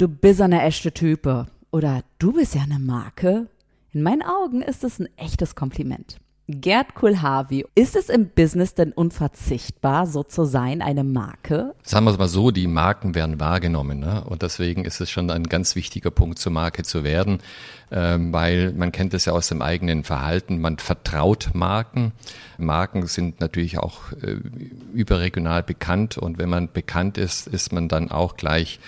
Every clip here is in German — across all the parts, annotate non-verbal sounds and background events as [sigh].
du bist eine echte Type oder du bist ja eine Marke. In meinen Augen ist es ein echtes Kompliment. Gerd Kulhavi, ist es im Business denn unverzichtbar, so zu sein, eine Marke? Sagen wir es mal so, die Marken werden wahrgenommen. Ne? Und deswegen ist es schon ein ganz wichtiger Punkt, zur Marke zu werden, ähm, weil man kennt es ja aus dem eigenen Verhalten, man vertraut Marken. Marken sind natürlich auch äh, überregional bekannt und wenn man bekannt ist, ist man dann auch gleich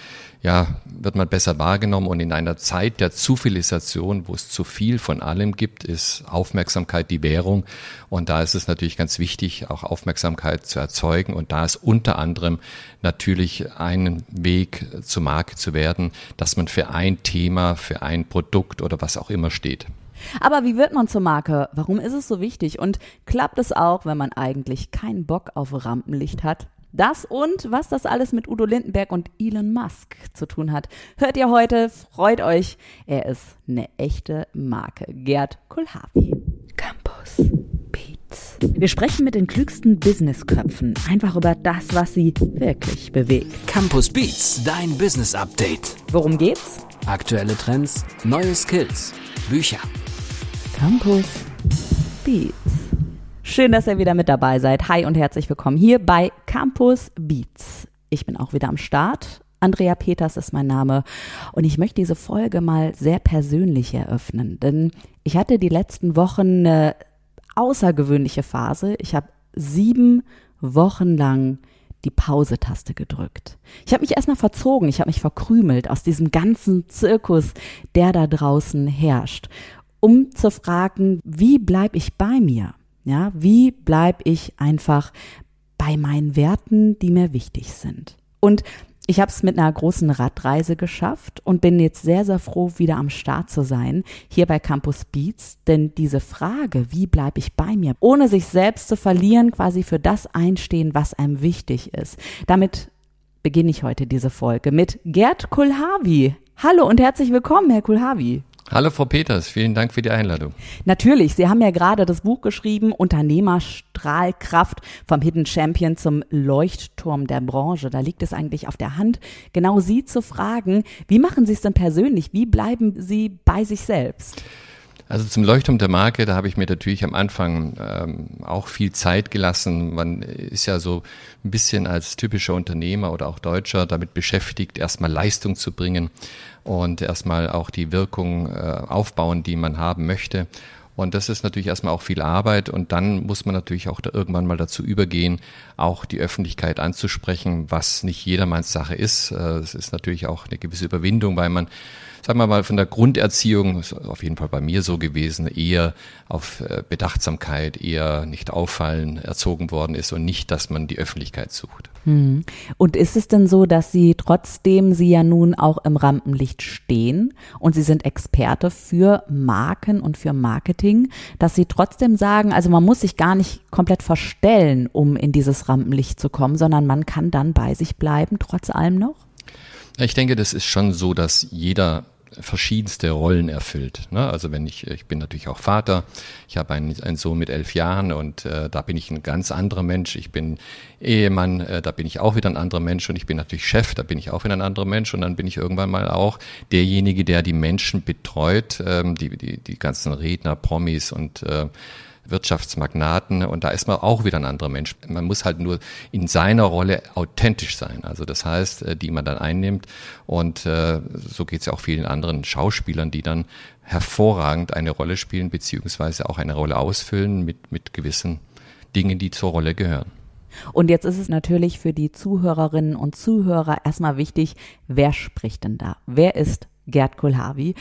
ja, wird man besser wahrgenommen. Und in einer Zeit der Zufilisation, wo es zu viel von allem gibt, ist Aufmerksamkeit die Währung. Und da ist es natürlich ganz wichtig, auch Aufmerksamkeit zu erzeugen. Und da ist unter anderem natürlich ein Weg zur Marke zu werden, dass man für ein Thema, für ein Produkt oder was auch immer steht. Aber wie wird man zur Marke? Warum ist es so wichtig? Und klappt es auch, wenn man eigentlich keinen Bock auf Rampenlicht hat? Das und was das alles mit Udo Lindenberg und Elon Musk zu tun hat, hört ihr heute. Freut euch. Er ist eine echte Marke. Gerd Kulhavi. Campus Beats. Wir sprechen mit den klügsten Businessköpfen einfach über das, was sie wirklich bewegt. Campus Beats, dein Business Update. Worum geht's? Aktuelle Trends, neue Skills, Bücher. Campus Beats. Schön, dass ihr wieder mit dabei seid. Hi und herzlich willkommen hier bei Campus Beats. Ich bin auch wieder am Start. Andrea Peters ist mein Name und ich möchte diese Folge mal sehr persönlich eröffnen, denn ich hatte die letzten Wochen eine außergewöhnliche Phase. Ich habe sieben Wochen lang die Pause-Taste gedrückt. Ich habe mich erstmal verzogen, ich habe mich verkrümelt aus diesem ganzen Zirkus, der da draußen herrscht, um zu fragen, wie bleibe ich bei mir? Ja, wie bleibe ich einfach bei meinen Werten, die mir wichtig sind? Und ich habe es mit einer großen Radreise geschafft und bin jetzt sehr, sehr froh, wieder am Start zu sein, hier bei Campus Beats. Denn diese Frage, wie bleibe ich bei mir, ohne sich selbst zu verlieren, quasi für das einstehen, was einem wichtig ist. Damit beginne ich heute diese Folge mit Gerd Kulhavi. Hallo und herzlich willkommen, Herr Kulhavi. Hallo Frau Peters, vielen Dank für die Einladung. Natürlich, Sie haben ja gerade das Buch geschrieben, Unternehmerstrahlkraft vom Hidden Champion zum Leuchtturm der Branche. Da liegt es eigentlich auf der Hand, genau Sie zu fragen, wie machen Sie es denn persönlich? Wie bleiben Sie bei sich selbst? Also zum Leuchtturm der Marke, da habe ich mir natürlich am Anfang ähm, auch viel Zeit gelassen. Man ist ja so ein bisschen als typischer Unternehmer oder auch Deutscher damit beschäftigt, erstmal Leistung zu bringen und erstmal auch die Wirkung äh, aufbauen, die man haben möchte. Und das ist natürlich erstmal auch viel Arbeit und dann muss man natürlich auch da irgendwann mal dazu übergehen, auch die Öffentlichkeit anzusprechen, was nicht jedermanns Sache ist. Äh, es ist natürlich auch eine gewisse Überwindung, weil man sagen wir mal, von der Grunderziehung, ist auf jeden Fall bei mir so gewesen, eher auf äh, Bedachtsamkeit, eher nicht auffallen erzogen worden ist und nicht, dass man die Öffentlichkeit sucht. Hm. Und ist es denn so, dass Sie trotzdem Sie ja nun auch im Rampenlicht stehen und Sie sind Experte für Marken und für Marketing, dass Sie trotzdem sagen, also man muss sich gar nicht komplett verstellen, um in dieses Rampenlicht zu kommen, sondern man kann dann bei sich bleiben, trotz allem noch? Ich denke, das ist schon so, dass jeder verschiedenste Rollen erfüllt. Ne? Also wenn ich, ich bin natürlich auch Vater, ich habe einen, einen Sohn mit elf Jahren und äh, da bin ich ein ganz anderer Mensch. Ich bin Ehemann, äh, da bin ich auch wieder ein anderer Mensch und ich bin natürlich Chef, da bin ich auch wieder ein anderer Mensch und dann bin ich irgendwann mal auch derjenige, der die Menschen betreut, ähm, die, die, die ganzen Redner, Promis und äh, Wirtschaftsmagnaten und da ist man auch wieder ein anderer Mensch. Man muss halt nur in seiner Rolle authentisch sein. Also das heißt, äh, die man dann einnimmt und äh, so geht es ja auch vielen anderen Schauspielern, die dann hervorragend eine Rolle spielen beziehungsweise auch eine Rolle ausfüllen mit, mit gewissen Dingen, die zur Rolle gehören. Und jetzt ist es natürlich für die Zuhörerinnen und Zuhörer erstmal wichtig, wer spricht denn da? Wer ist Gerd Kulhavi?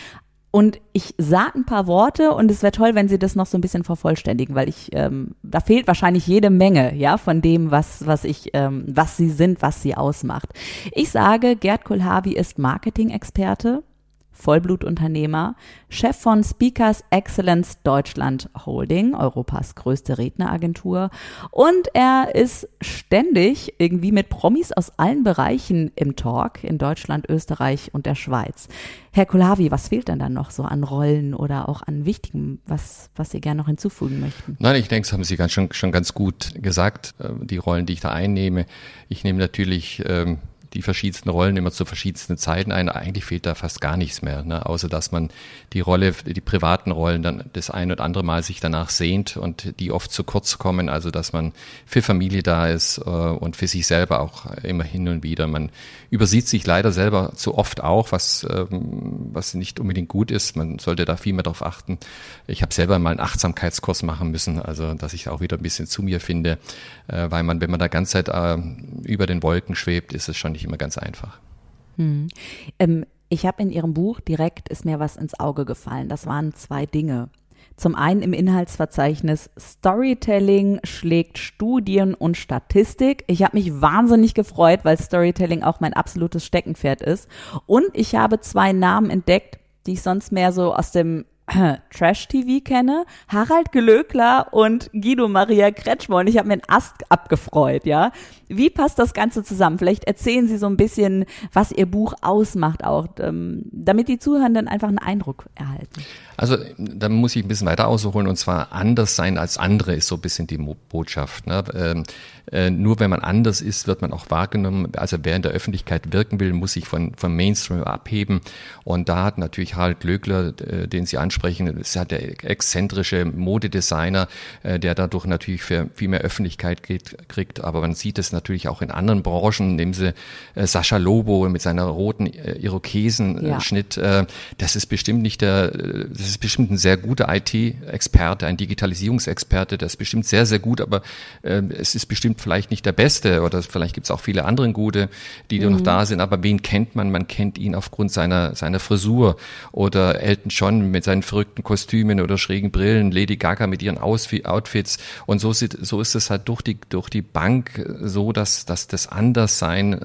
Und ich sage ein paar Worte und es wäre toll, wenn Sie das noch so ein bisschen vervollständigen, weil ich ähm, da fehlt wahrscheinlich jede Menge, ja, von dem, was was ich, ähm, was Sie sind, was Sie ausmacht. Ich sage, Gerd Kulhavi ist Marketing-Experte, Vollblutunternehmer, Chef von Speakers Excellence Deutschland Holding, Europas größte Redneragentur. Und er ist ständig irgendwie mit Promis aus allen Bereichen im Talk in Deutschland, Österreich und der Schweiz. Herr Kulavi, was fehlt denn dann noch so an Rollen oder auch an Wichtigem, was, was Sie gerne noch hinzufügen möchten? Nein, ich denke, das haben Sie ganz, schon, schon ganz gut gesagt, äh, die Rollen, die ich da einnehme. Ich nehme natürlich ähm, die verschiedensten Rollen immer zu verschiedensten Zeiten ein. Eigentlich fehlt da fast gar nichts mehr, ne? außer dass man die Rolle, die privaten Rollen dann das ein oder andere Mal sich danach sehnt und die oft zu kurz kommen. Also dass man für Familie da ist äh, und für sich selber auch immer hin und wieder. Man übersieht sich leider selber zu oft auch, was, ähm, was nicht unbedingt gut ist. Man sollte da viel mehr darauf achten. Ich habe selber mal einen Achtsamkeitskurs machen müssen, also dass ich auch wieder ein bisschen zu mir finde, äh, weil man, wenn man da ganze Zeit äh, über den Wolken schwebt, ist es schon nicht immer ganz einfach. Hm. Ähm, ich habe in Ihrem Buch direkt ist mir was ins Auge gefallen. Das waren zwei Dinge. Zum einen im Inhaltsverzeichnis Storytelling schlägt Studien und Statistik. Ich habe mich wahnsinnig gefreut, weil Storytelling auch mein absolutes Steckenpferd ist. Und ich habe zwei Namen entdeckt, die ich sonst mehr so aus dem [clears throat] Trash-TV kenne, Harald Gelökler und Guido Maria Kretschmer und ich habe mir einen Ast abgefreut, ja. Wie passt das Ganze zusammen? Vielleicht erzählen Sie so ein bisschen, was Ihr Buch ausmacht auch, ähm, damit die Zuhörenden einfach einen Eindruck erhalten. Also da muss ich ein bisschen weiter ausholen und zwar anders sein als andere ist so ein bisschen die Botschaft. Ne? Ähm, äh, nur wenn man anders ist, wird man auch wahrgenommen. Also wer in der Öffentlichkeit wirken will, muss sich von, vom Mainstream abheben. Und da hat natürlich Harald Glöckler, äh, den Sie ansprechen, ist ja der exzentrische Modedesigner, äh, der dadurch natürlich für viel mehr Öffentlichkeit geht, kriegt. Aber man sieht es natürlich auch in anderen Branchen. Nehmen Sie äh, Sascha Lobo mit seiner roten äh, Irokesenschnitt. Ja. Äh, das ist bestimmt nicht der, das ist bestimmt ein sehr guter IT-Experte, ein Digitalisierungsexperte, der ist bestimmt sehr, sehr gut, aber äh, es ist bestimmt vielleicht nicht der Beste oder vielleicht gibt es auch viele andere gute, die mhm. noch da sind, aber wen kennt man? Man kennt ihn aufgrund seiner, seiner Frisur oder Elton John mit seinen verrückten Kostümen oder schrägen Brillen, Lady Gaga mit ihren Outfits. Und so, sieht, so ist es halt durch die, durch die Bank so, dass, dass das Anderssein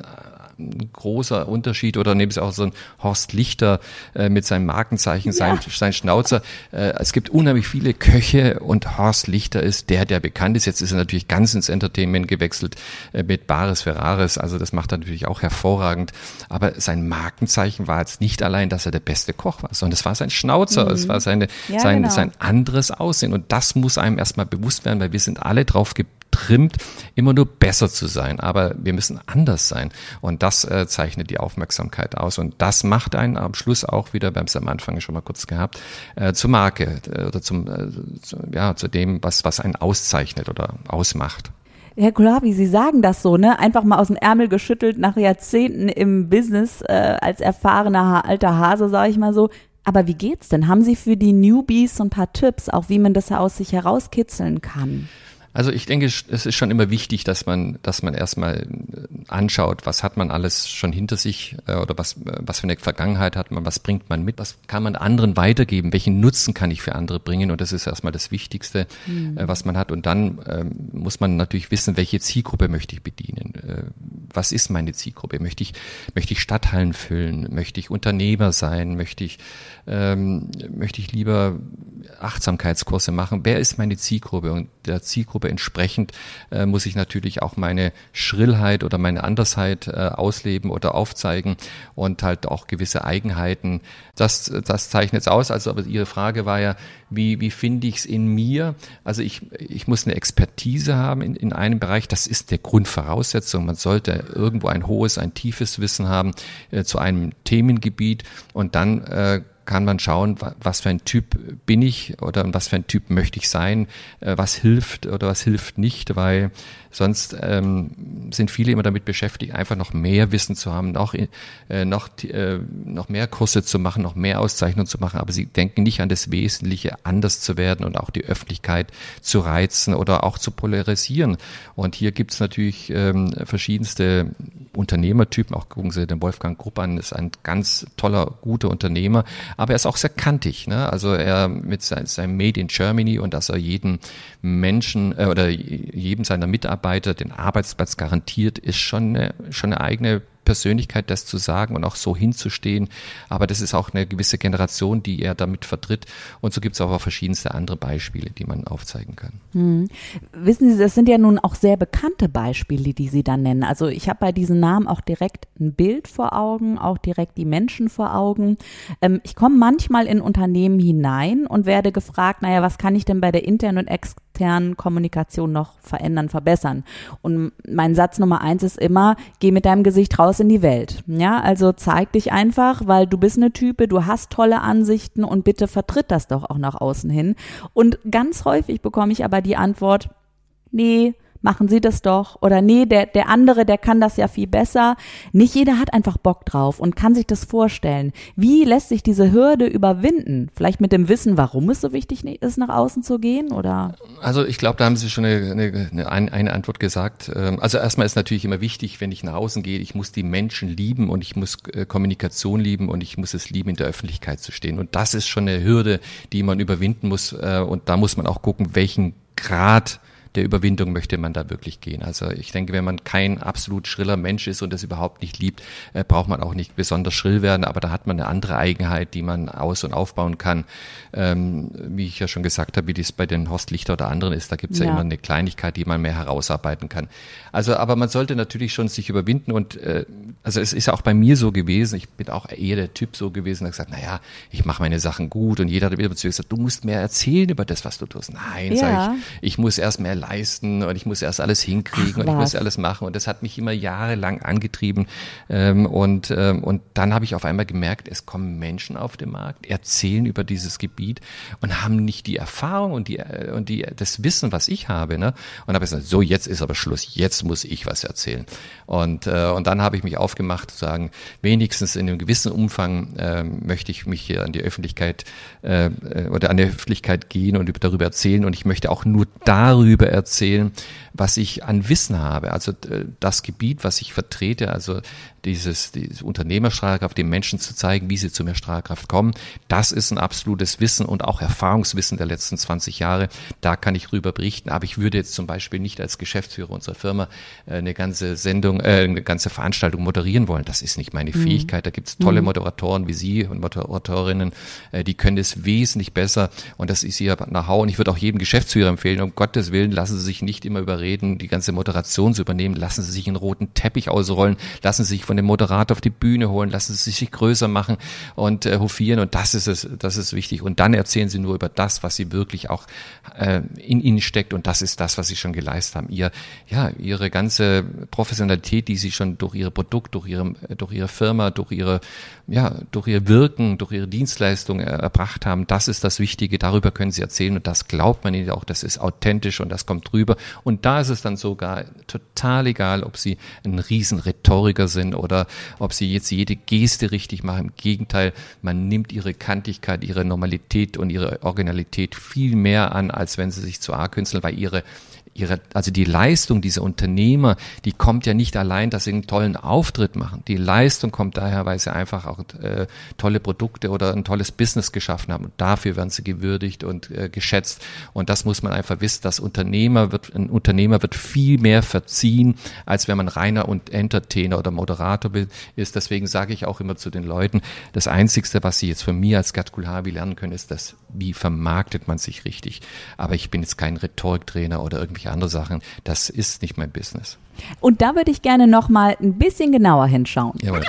ein großer Unterschied oder neben es auch so ein Horst Lichter äh, mit seinem Markenzeichen, ja. sein, sein Schnauzer. Äh, es gibt unheimlich viele Köche und Horst Lichter ist der, der bekannt ist. Jetzt ist er natürlich ganz ins Entertainment gewechselt äh, mit Bares Ferraris. Also das macht er natürlich auch hervorragend. Aber sein Markenzeichen war jetzt nicht allein, dass er der beste Koch war, sondern es war sein Schnauzer, mhm. es war seine, ja, sein, genau. sein anderes Aussehen. Und das muss einem erstmal bewusst werden, weil wir sind alle drauf getrimmt, immer nur besser zu sein. Aber wir müssen anders sein. Und das äh, zeichnet die Aufmerksamkeit aus. Und das macht einen am Schluss auch wieder, wir haben es am Anfang schon mal kurz gehabt, äh, zur Marke äh, oder zum, äh, zu, ja, zu dem, was, was einen auszeichnet oder ausmacht. Herr Kulavi, Sie sagen das so, ne? Einfach mal aus dem Ärmel geschüttelt nach Jahrzehnten im Business äh, als erfahrener alter Hase, sage ich mal so. Aber wie geht's denn? Haben Sie für die Newbies so ein paar Tipps, auch wie man das aus sich herauskitzeln kann? Also ich denke, es ist schon immer wichtig, dass man, dass man erstmal äh, anschaut, was hat man alles schon hinter sich äh, oder was, äh, was für eine Vergangenheit hat man, was bringt man mit, was kann man anderen weitergeben, welchen Nutzen kann ich für andere bringen und das ist erstmal das Wichtigste, mhm. was man hat. Und dann ähm, muss man natürlich wissen, welche Zielgruppe möchte ich bedienen, was ist meine Zielgruppe, möchte ich, möchte ich Stadthallen füllen, möchte ich Unternehmer sein, möchte ich, ähm, möchte ich lieber Achtsamkeitskurse machen, wer ist meine Zielgruppe? Und der Zielgruppe Zielgruppe entsprechend äh, muss ich natürlich auch meine Schrillheit oder meine Andersheit äh, ausleben oder aufzeigen und halt auch gewisse Eigenheiten. Das, das zeichnet es aus. Also aber Ihre Frage war ja, wie, wie finde ich es in mir? Also ich, ich muss eine Expertise haben in, in einem Bereich. Das ist der Grundvoraussetzung. Man sollte irgendwo ein hohes, ein tiefes Wissen haben äh, zu einem Themengebiet und dann äh, kann man schauen, was für ein Typ bin ich oder was für ein Typ möchte ich sein, äh, was hilft oder was hilft nicht, weil Sonst ähm, sind viele immer damit beschäftigt, einfach noch mehr Wissen zu haben, noch, äh, noch, äh, noch mehr Kurse zu machen, noch mehr Auszeichnungen zu machen, aber sie denken nicht an das Wesentliche, anders zu werden und auch die Öffentlichkeit zu reizen oder auch zu polarisieren. Und hier gibt es natürlich ähm, verschiedenste Unternehmertypen, auch gucken Sie den Wolfgang Grupp an, ist ein ganz toller, guter Unternehmer, aber er ist auch sehr kantig. Ne? Also er mit seinem Made in Germany und dass er jeden Menschen äh, oder jedem seiner Mitarbeiter Mitarbeiter den Arbeitsplatz garantiert, ist schon eine, schon eine eigene Persönlichkeit, das zu sagen und auch so hinzustehen. Aber das ist auch eine gewisse Generation, die er damit vertritt. Und so gibt es auch verschiedenste andere Beispiele, die man aufzeigen kann. Hm. Wissen Sie, das sind ja nun auch sehr bekannte Beispiele, die Sie dann nennen. Also ich habe bei diesen Namen auch direkt ein Bild vor Augen, auch direkt die Menschen vor Augen. Ähm, ich komme manchmal in Unternehmen hinein und werde gefragt, naja, was kann ich denn bei der internen und externen Kommunikation noch verändern, verbessern. Und mein Satz Nummer eins ist immer, geh mit deinem Gesicht raus in die Welt. Ja, also zeig dich einfach, weil du bist eine Type, du hast tolle Ansichten und bitte vertritt das doch auch nach außen hin. Und ganz häufig bekomme ich aber die Antwort, nee, machen Sie das doch. Oder nee, der, der andere, der kann das ja viel besser. Nicht jeder hat einfach Bock drauf und kann sich das vorstellen. Wie lässt sich diese Hürde überwinden? Vielleicht mit dem Wissen, warum es so wichtig ist, nach außen zu gehen? Oder? Also ich glaube, da haben Sie schon eine, eine, eine Antwort gesagt. Ähm, also erstmal ist natürlich immer wichtig, wenn ich nach außen gehe, ich muss die Menschen lieben und ich muss äh, Kommunikation lieben und ich muss es lieben, in der Öffentlichkeit zu stehen. Und das ist schon eine Hürde, die man überwinden muss. Äh, und da muss man auch gucken, welchen Grad der Überwindung möchte man da wirklich gehen. Also ich denke, wenn man kein absolut schriller Mensch ist und das überhaupt nicht liebt, äh, braucht man auch nicht besonders schrill werden, aber da hat man eine andere Eigenheit, die man aus- und aufbauen kann. Ähm, wie ich ja schon gesagt habe, wie das bei den Horst Lichter oder anderen ist, da gibt es ja. ja. immer eine Kleinigkeit, die man mehr herausarbeiten kann. Also, aber man sollte natürlich schon sich überwinden und äh, also es ist ja auch bei mir so gewesen, ich bin auch eher der Typ so gewesen, der gesagt, naja, ich mache meine Sachen gut und jeder hat wieder gesagt, du musst mehr erzählen über das, was du tust. Nein, ja. sag ich, ich muss erst mehr leisten und ich muss erst alles hinkriegen Ach, und ich muss alles machen. Und das hat mich immer jahrelang angetrieben. Ähm, und, ähm, und dann habe ich auf einmal gemerkt, es kommen Menschen auf den Markt, erzählen über dieses Gebiet und haben nicht die Erfahrung und die äh, und die das Wissen, was ich habe. Ne? Und habe gesagt, so jetzt ist aber Schluss, jetzt muss ich was erzählen. Und, äh, und dann habe ich mich aufgemacht zu sagen, wenigstens in einem gewissen Umfang äh, möchte ich mich hier an die Öffentlichkeit äh, oder an die Öffentlichkeit gehen und darüber erzählen. Und ich möchte auch nur darüber erzählen, was ich an Wissen habe. Also äh, das Gebiet, was ich vertrete, also dieses, dieses Unternehmerstrahlkraft, den Menschen zu zeigen, wie sie zu mehr Strahlkraft kommen. Das ist ein absolutes Wissen und auch Erfahrungswissen der letzten 20 Jahre. Da kann ich rüber berichten. Aber ich würde jetzt zum Beispiel nicht als Geschäftsführer unserer Firma äh, eine ganze Sendung, äh, eine ganze Veranstaltung moderieren wollen. Das ist nicht meine mhm. Fähigkeit. Da gibt es tolle mhm. Moderatoren wie Sie und Moderatorinnen, äh, die können es wesentlich besser. Und das ist ihr Know-how. Und ich würde auch jedem Geschäftsführer empfehlen, um Gottes Willen, lassen Sie sich nicht immer überreden, die ganze Moderation zu übernehmen. Lassen Sie sich einen roten Teppich ausrollen. Lassen Sie sich von von dem Moderator auf die Bühne holen, lassen sie sich größer machen und äh, hofieren und das ist es, das ist wichtig. Und dann erzählen sie nur über das, was sie wirklich auch äh, in ihnen steckt und das ist das, was sie schon geleistet haben. Ihr, ja, ihre ganze Professionalität, die sie schon durch ihr Produkt, durch ihre, durch ihre Firma, durch ihre, ja, durch ihr Wirken, durch ihre Dienstleistung erbracht haben, das ist das Wichtige. Darüber können sie erzählen und das glaubt man ihnen auch. Das ist authentisch und das kommt drüber. Und da ist es dann sogar total egal, ob sie ein riesen Rhetoriker sind oder oder ob sie jetzt jede Geste richtig machen. Im Gegenteil, man nimmt ihre Kantigkeit, ihre Normalität und ihre Originalität viel mehr an, als wenn sie sich zu A künsteln, weil ihre ihre, also die Leistung dieser Unternehmer, die kommt ja nicht allein, dass sie einen tollen Auftritt machen. Die Leistung kommt daher, weil sie einfach auch äh, tolle Produkte oder ein tolles Business geschaffen haben. Und dafür werden sie gewürdigt und äh, geschätzt. Und das muss man einfach wissen. Das Unternehmer wird, ein Unternehmer wird viel mehr verziehen, als wenn man reiner und Entertainer oder Moderator ist. Deswegen sage ich auch immer zu den Leuten, das Einzigste, was sie jetzt von mir als Gerd Kulhavi lernen können, ist das, wie vermarktet man sich richtig. Aber ich bin jetzt kein Rhetoriktrainer oder irgendwie irgendwelche andere Sachen. Das ist nicht mein Business. Und da würde ich gerne noch mal ein bisschen genauer hinschauen. Jawohl.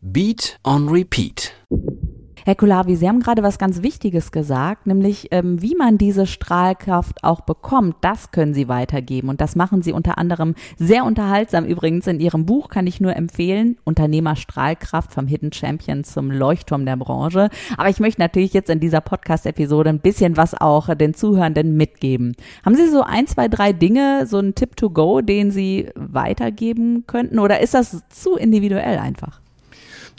Beat on Repeat. Herr Kulavi, Sie haben gerade was ganz Wichtiges gesagt, nämlich ähm, wie man diese Strahlkraft auch bekommt, das können Sie weitergeben. Und das machen Sie unter anderem sehr unterhaltsam. Übrigens in Ihrem Buch kann ich nur empfehlen, Unternehmer Strahlkraft vom Hidden Champion zum Leuchtturm der Branche. Aber ich möchte natürlich jetzt in dieser Podcast-Episode ein bisschen was auch den Zuhörenden mitgeben. Haben Sie so ein, zwei, drei Dinge, so ein Tipp to go, den Sie weitergeben könnten? Oder ist das zu individuell einfach?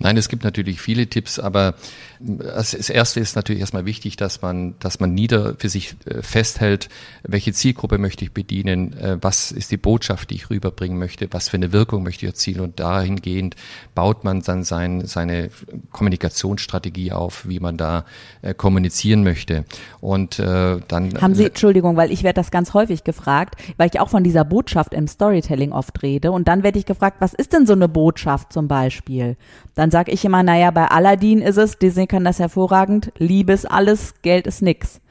Nein, es gibt natürlich viele Tipps, aber das erste ist natürlich erstmal wichtig, dass man, dass man nieder für sich äh, festhält, welche Zielgruppe möchte ich bedienen, äh, was ist die Botschaft, die ich rüberbringen möchte, was für eine Wirkung möchte ich erzielen und dahingehend baut man dann sein, seine Kommunikationsstrategie auf, wie man da äh, kommunizieren möchte. Und äh, dann haben Sie, Entschuldigung, weil ich werde das ganz häufig gefragt, weil ich auch von dieser Botschaft im Storytelling oft rede und dann werde ich gefragt, was ist denn so eine Botschaft zum Beispiel? Dann sage ich immer, naja, bei Aladdin ist es Disney kann das hervorragend. Liebe ist alles, Geld ist nix.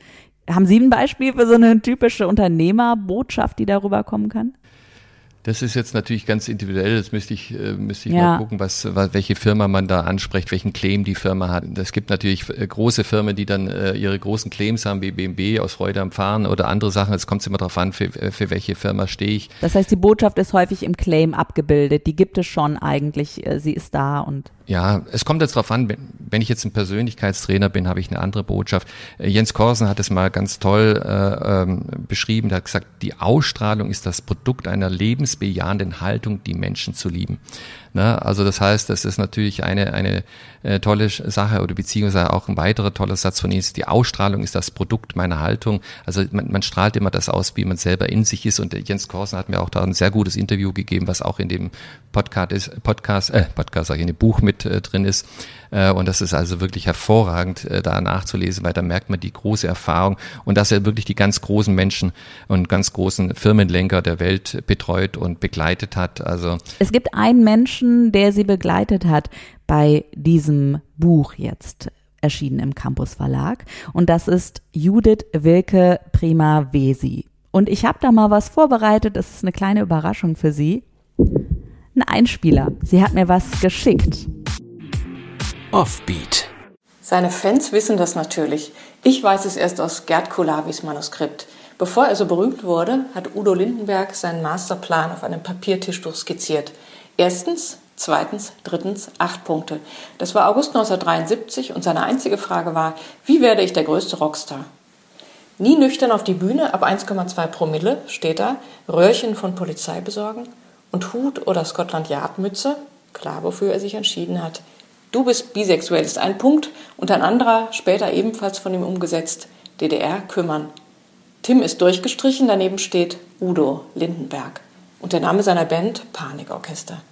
Haben Sie ein Beispiel für so eine typische Unternehmerbotschaft, die darüber kommen kann? Das ist jetzt natürlich ganz individuell. Das müsste ich, äh, müsste ich ja. mal gucken, was, welche Firma man da anspricht, welchen Claim die Firma hat. Es gibt natürlich äh, große Firmen, die dann äh, ihre großen Claims haben, wie BMW aus Freude am Fahren oder andere Sachen. Es kommt immer darauf an, für, für welche Firma stehe ich. Das heißt, die Botschaft ist häufig im Claim abgebildet. Die gibt es schon eigentlich. Sie ist da und ja, es kommt jetzt darauf an, wenn ich jetzt ein Persönlichkeitstrainer bin, habe ich eine andere Botschaft. Jens Korsen hat es mal ganz toll äh, ähm, beschrieben. Der hat gesagt, die Ausstrahlung ist das Produkt einer lebensbejahenden Haltung, die Menschen zu lieben. Ne? Also das heißt, das ist natürlich eine, eine äh, tolle Sache oder beziehungsweise auch ein weiterer toller Satz von Ihnen ist, die Ausstrahlung ist das Produkt meiner Haltung. Also man, man strahlt immer das aus, wie man selber in sich ist. Und Jens Korsen hat mir auch da ein sehr gutes Interview gegeben, was auch in dem Podcast ist, Podcast, äh, Podcast, sag ich, in dem Buch mit äh, drin ist. Äh, und das ist also wirklich hervorragend, äh, da nachzulesen, weil da merkt man die große Erfahrung und dass er wirklich die ganz großen Menschen und ganz großen Firmenlenker der Welt betreut und begleitet hat. Also es gibt einen Menschen, der sie begleitet hat bei diesem Buch jetzt erschienen im Campus Verlag und das ist Judith Wilke Prima Vesi. Und ich habe da mal was vorbereitet, das ist eine kleine Überraschung für Sie. Ein Einspieler. Sie hat mir was geschickt. Offbeat. Seine Fans wissen das natürlich. Ich weiß es erst aus Gerd Kulavis Manuskript. Bevor er so berühmt wurde, hat Udo Lindenberg seinen Masterplan auf einem Papiertischtuch skizziert. Erstens, zweitens, drittens, acht Punkte. Das war August 1973 und seine einzige Frage war, wie werde ich der größte Rockstar? Nie nüchtern auf die Bühne, ab 1,2 Promille, steht da, Röhrchen von Polizei besorgen und Hut oder Scotland Yard Mütze, klar, wofür er sich entschieden hat. Du bist bisexuell ist ein Punkt und ein anderer, später ebenfalls von ihm umgesetzt, DDR kümmern. Tim ist durchgestrichen, daneben steht Udo Lindenberg und der Name seiner Band Panikorchester.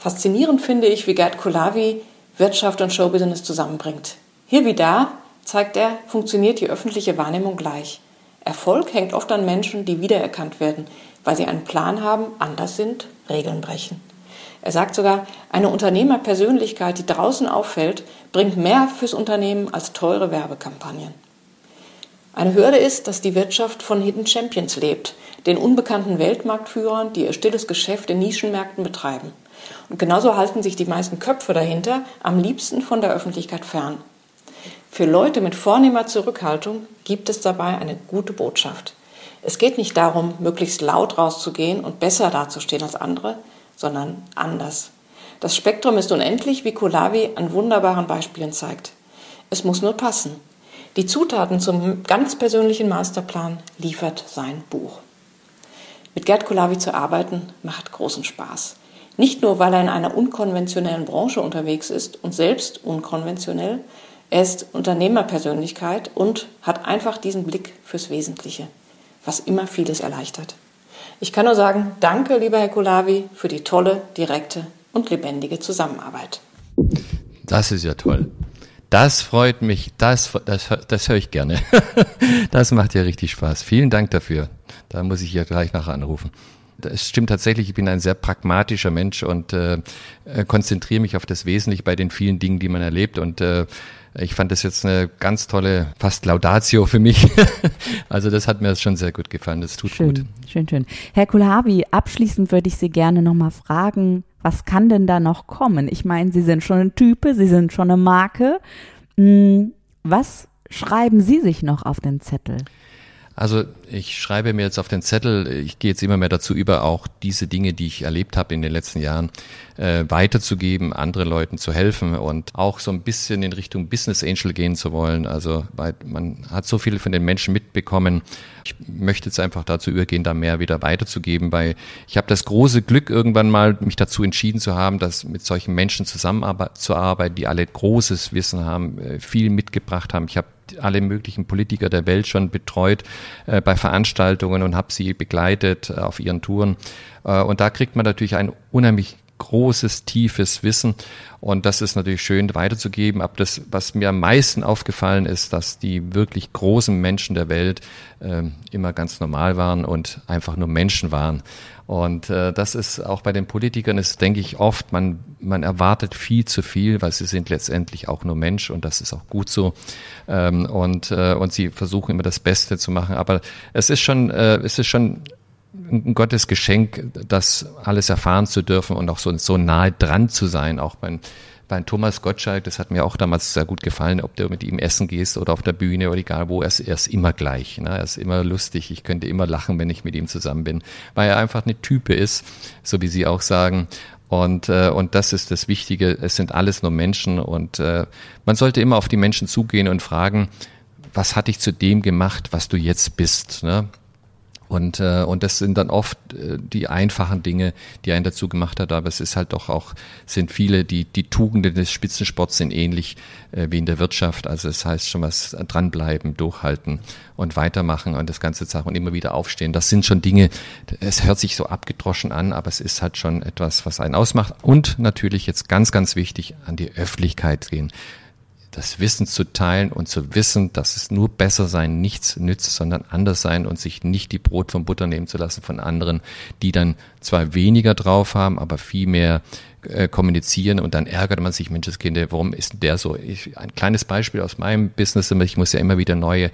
Faszinierend finde ich, wie Gerd Kulawi Wirtschaft und Showbusiness zusammenbringt. Hier wie da zeigt er, funktioniert die öffentliche Wahrnehmung gleich. Erfolg hängt oft an Menschen, die wiedererkannt werden, weil sie einen Plan haben, anders sind, Regeln brechen. Er sagt sogar, eine Unternehmerpersönlichkeit, die draußen auffällt, bringt mehr fürs Unternehmen als teure Werbekampagnen. Eine Hürde ist, dass die Wirtschaft von Hidden Champions lebt, den unbekannten Weltmarktführern, die ihr stilles Geschäft in Nischenmärkten betreiben. Und genauso halten sich die meisten Köpfe dahinter am liebsten von der Öffentlichkeit fern. Für Leute mit vornehmer Zurückhaltung gibt es dabei eine gute Botschaft. Es geht nicht darum, möglichst laut rauszugehen und besser dazustehen als andere, sondern anders. Das Spektrum ist unendlich, wie Kulawi an wunderbaren Beispielen zeigt. Es muss nur passen. Die Zutaten zum ganz persönlichen Masterplan liefert sein Buch. Mit Gerd Kulawi zu arbeiten macht großen Spaß. Nicht nur, weil er in einer unkonventionellen Branche unterwegs ist und selbst unkonventionell, er ist Unternehmerpersönlichkeit und hat einfach diesen Blick fürs Wesentliche, was immer vieles erleichtert. Ich kann nur sagen, danke, lieber Herr Kulawi, für die tolle, direkte und lebendige Zusammenarbeit. Das ist ja toll. Das freut mich, das, das, das höre ich gerne. [laughs] Das macht ja richtig Spaß. Vielen Dank dafür. Da muss ich ja gleich nachher anrufen. Es stimmt tatsächlich, ich bin ein sehr pragmatischer Mensch und äh, äh konzentriere mich auf das Wesentliche bei den vielen Dingen, die man erlebt. Und äh, ich fand das jetzt eine ganz tolle, fast Laudatio für mich. [laughs] also das hat mir schon sehr gut gefallen. Das tut schön, gut. Schön, schön. Herr Kulhavi, abschließend würde ich Sie gerne nochmal fragen, was kann denn da noch kommen? Ich meine, Sie sind schon ein Type, Sie sind schon eine Marke. Hm, was schreiben Sie sich noch auf den Zettel? Also ich schreibe mir jetzt auf den Zettel, ich gehe jetzt immer mehr dazu über, auch diese Dinge, die ich erlebt habe in den letzten Jahren, äh, weiterzugeben, anderen Leuten zu helfen und auch so ein bisschen in Richtung Business Angel gehen zu wollen. Also weil man hat so viel von den Menschen mitbekommen. Ich möchte jetzt einfach dazu übergehen, da mehr wieder weiterzugeben, weil ich habe das große Glück irgendwann mal mich dazu entschieden zu haben, dass mit solchen Menschen zusammenzuarbeiten, die alle großes Wissen haben, äh, viel mitgebracht haben. Ich habe alle möglichen Politiker der Welt schon betreut äh, bei Veranstaltungen und habe sie begleitet äh, auf ihren Touren. Äh, und da kriegt man natürlich ein unheimlich großes, tiefes Wissen. Und das ist natürlich schön weiterzugeben. Aber das, was mir am meisten aufgefallen ist, dass die wirklich großen Menschen der Welt äh, immer ganz normal waren und einfach nur Menschen waren. Und äh, das ist auch bei den Politikern ist, denke ich, oft, man, man erwartet viel zu viel, weil sie sind letztendlich auch nur Mensch und das ist auch gut so. Ähm, und, äh, und sie versuchen immer das Beste zu machen. Aber es ist schon, äh, es ist schon ein Gottes Geschenk, das alles erfahren zu dürfen und auch so, so nahe dran zu sein, auch beim bei Thomas Gottschalk, das hat mir auch damals sehr gut gefallen, ob du mit ihm essen gehst oder auf der Bühne oder egal wo, er ist, er ist immer gleich. Ne? Er ist immer lustig. Ich könnte immer lachen, wenn ich mit ihm zusammen bin, weil er einfach eine Type ist, so wie Sie auch sagen. Und, äh, und das ist das Wichtige. Es sind alles nur Menschen und äh, man sollte immer auf die Menschen zugehen und fragen, was hat dich zu dem gemacht, was du jetzt bist? Ne? Und, äh, und das sind dann oft äh, die einfachen Dinge, die einen dazu gemacht hat. Aber es ist halt doch auch, sind viele, die, die Tugenden des Spitzensports sind ähnlich äh, wie in der Wirtschaft. Also es das heißt schon was dranbleiben, durchhalten und weitermachen und das ganze Sache und immer wieder aufstehen. Das sind schon Dinge, es hört sich so abgedroschen an, aber es ist halt schon etwas, was einen ausmacht. Und natürlich jetzt ganz, ganz wichtig, an die Öffentlichkeit gehen das Wissen zu teilen und zu wissen, dass es nur besser sein nichts nützt, sondern anders sein und sich nicht die Brot vom Butter nehmen zu lassen von anderen, die dann zwar weniger drauf haben, aber viel mehr äh, kommunizieren und dann ärgert man sich, Menschenskinder, warum ist der so? Ich, ein kleines Beispiel aus meinem Business, ich muss ja immer wieder neue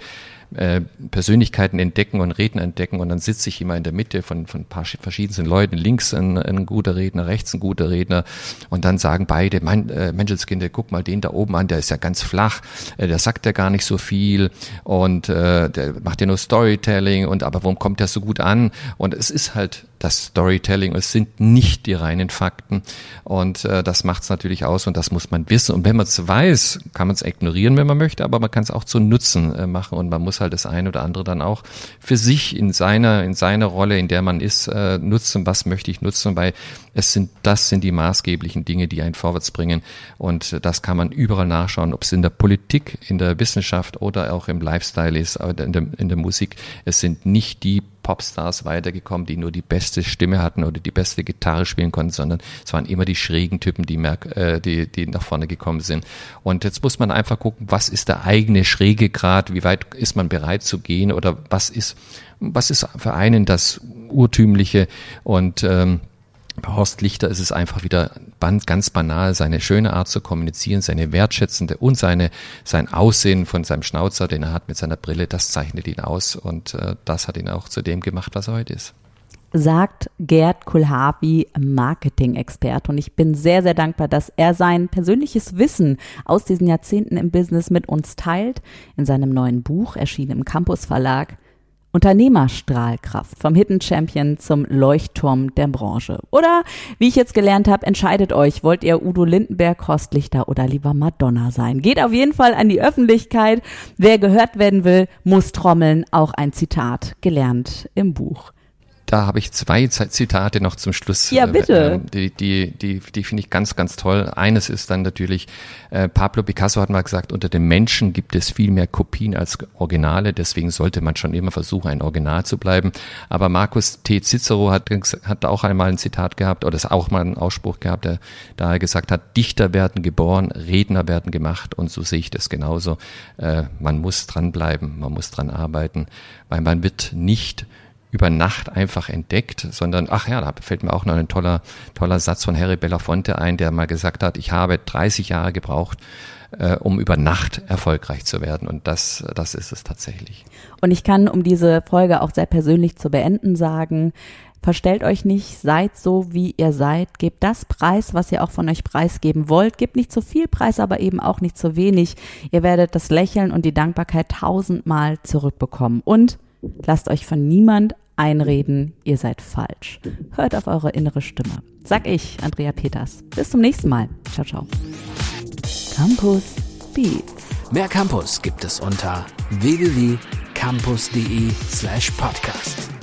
äh, Persönlichkeiten entdecken und Redner entdecken und dann sitze ich immer in der Mitte von, von paar verschiedensten Leuten, links ein, ein guter Redner, rechts ein guter Redner. Und dann sagen beide, mein äh, Menschenskinder, guck mal den da oben an, der ist ja ganz flach, äh, der sagt ja gar nicht so viel. Und äh, der macht ja nur Storytelling. Und aber warum kommt der so gut an? Und es ist halt das Storytelling, es sind nicht die reinen Fakten und äh, das macht es natürlich aus und das muss man wissen und wenn man es weiß, kann man es ignorieren, wenn man möchte, aber man kann es auch zu Nutzen äh, machen und man muss halt das eine oder andere dann auch für sich in seiner, in seiner Rolle, in der man ist, äh, nutzen. Was möchte ich nutzen? Weil es sind, das sind die maßgeblichen Dinge, die einen vorwärts bringen. Und das kann man überall nachschauen, ob es in der Politik, in der Wissenschaft oder auch im Lifestyle ist, in der, in der Musik. Es sind nicht die Popstars weitergekommen, die nur die beste Stimme hatten oder die beste Gitarre spielen konnten, sondern es waren immer die schrägen Typen, die, merk, äh, die, die nach vorne gekommen sind. Und jetzt muss man einfach gucken, was ist der eigene schräge Grad, wie weit ist man bereit zu gehen? Oder was ist, was ist für einen das Urtümliche? Und ähm, bei Horst Lichter ist es einfach wieder ganz banal, seine schöne Art zu kommunizieren, seine wertschätzende und seine, sein Aussehen von seinem Schnauzer, den er hat mit seiner Brille, das zeichnet ihn aus und äh, das hat ihn auch zu dem gemacht, was er heute ist. Sagt Gerd Kulhavi, Marketing-Experte. Und ich bin sehr, sehr dankbar, dass er sein persönliches Wissen aus diesen Jahrzehnten im Business mit uns teilt. In seinem neuen Buch, erschienen im Campus Verlag, Unternehmerstrahlkraft vom Hidden Champion zum Leuchtturm der Branche. Oder, wie ich jetzt gelernt habe, entscheidet euch, wollt ihr Udo Lindenberg, Horst Lichter oder lieber Madonna sein. Geht auf jeden Fall an die Öffentlichkeit. Wer gehört werden will, muss trommeln. Auch ein Zitat gelernt im Buch. Da habe ich zwei Zitate noch zum Schluss. Ja, bitte. Äh, die die, die, die finde ich ganz, ganz toll. Eines ist dann natürlich, äh, Pablo Picasso hat mal gesagt, unter den Menschen gibt es viel mehr Kopien als Originale, deswegen sollte man schon immer versuchen, ein Original zu bleiben. Aber Markus T. Cicero hat, hat auch einmal ein Zitat gehabt, oder ist auch mal ein Ausspruch gehabt, der da gesagt hat, Dichter werden geboren, Redner werden gemacht und so sehe ich das genauso. Äh, man muss dranbleiben, man muss dran arbeiten, weil man wird nicht über Nacht einfach entdeckt, sondern, ach ja, da fällt mir auch noch ein toller, toller Satz von Harry Belafonte ein, der mal gesagt hat, ich habe 30 Jahre gebraucht, äh, um über Nacht erfolgreich zu werden. Und das, das ist es tatsächlich. Und ich kann, um diese Folge auch sehr persönlich zu beenden, sagen, Verstellt euch nicht, seid so, wie ihr seid, gebt das Preis, was ihr auch von euch preisgeben wollt, gebt nicht zu viel Preis, aber eben auch nicht zu wenig. Ihr werdet das Lächeln und die Dankbarkeit tausendmal zurückbekommen. Und lasst euch von niemand einreden, ihr seid falsch. Hört auf eure innere Stimme. Sag ich, Andrea Peters. Bis zum nächsten Mal. Ciao, ciao. Campus Beats. Mehr Campus gibt es unter www.campus.de slash podcast.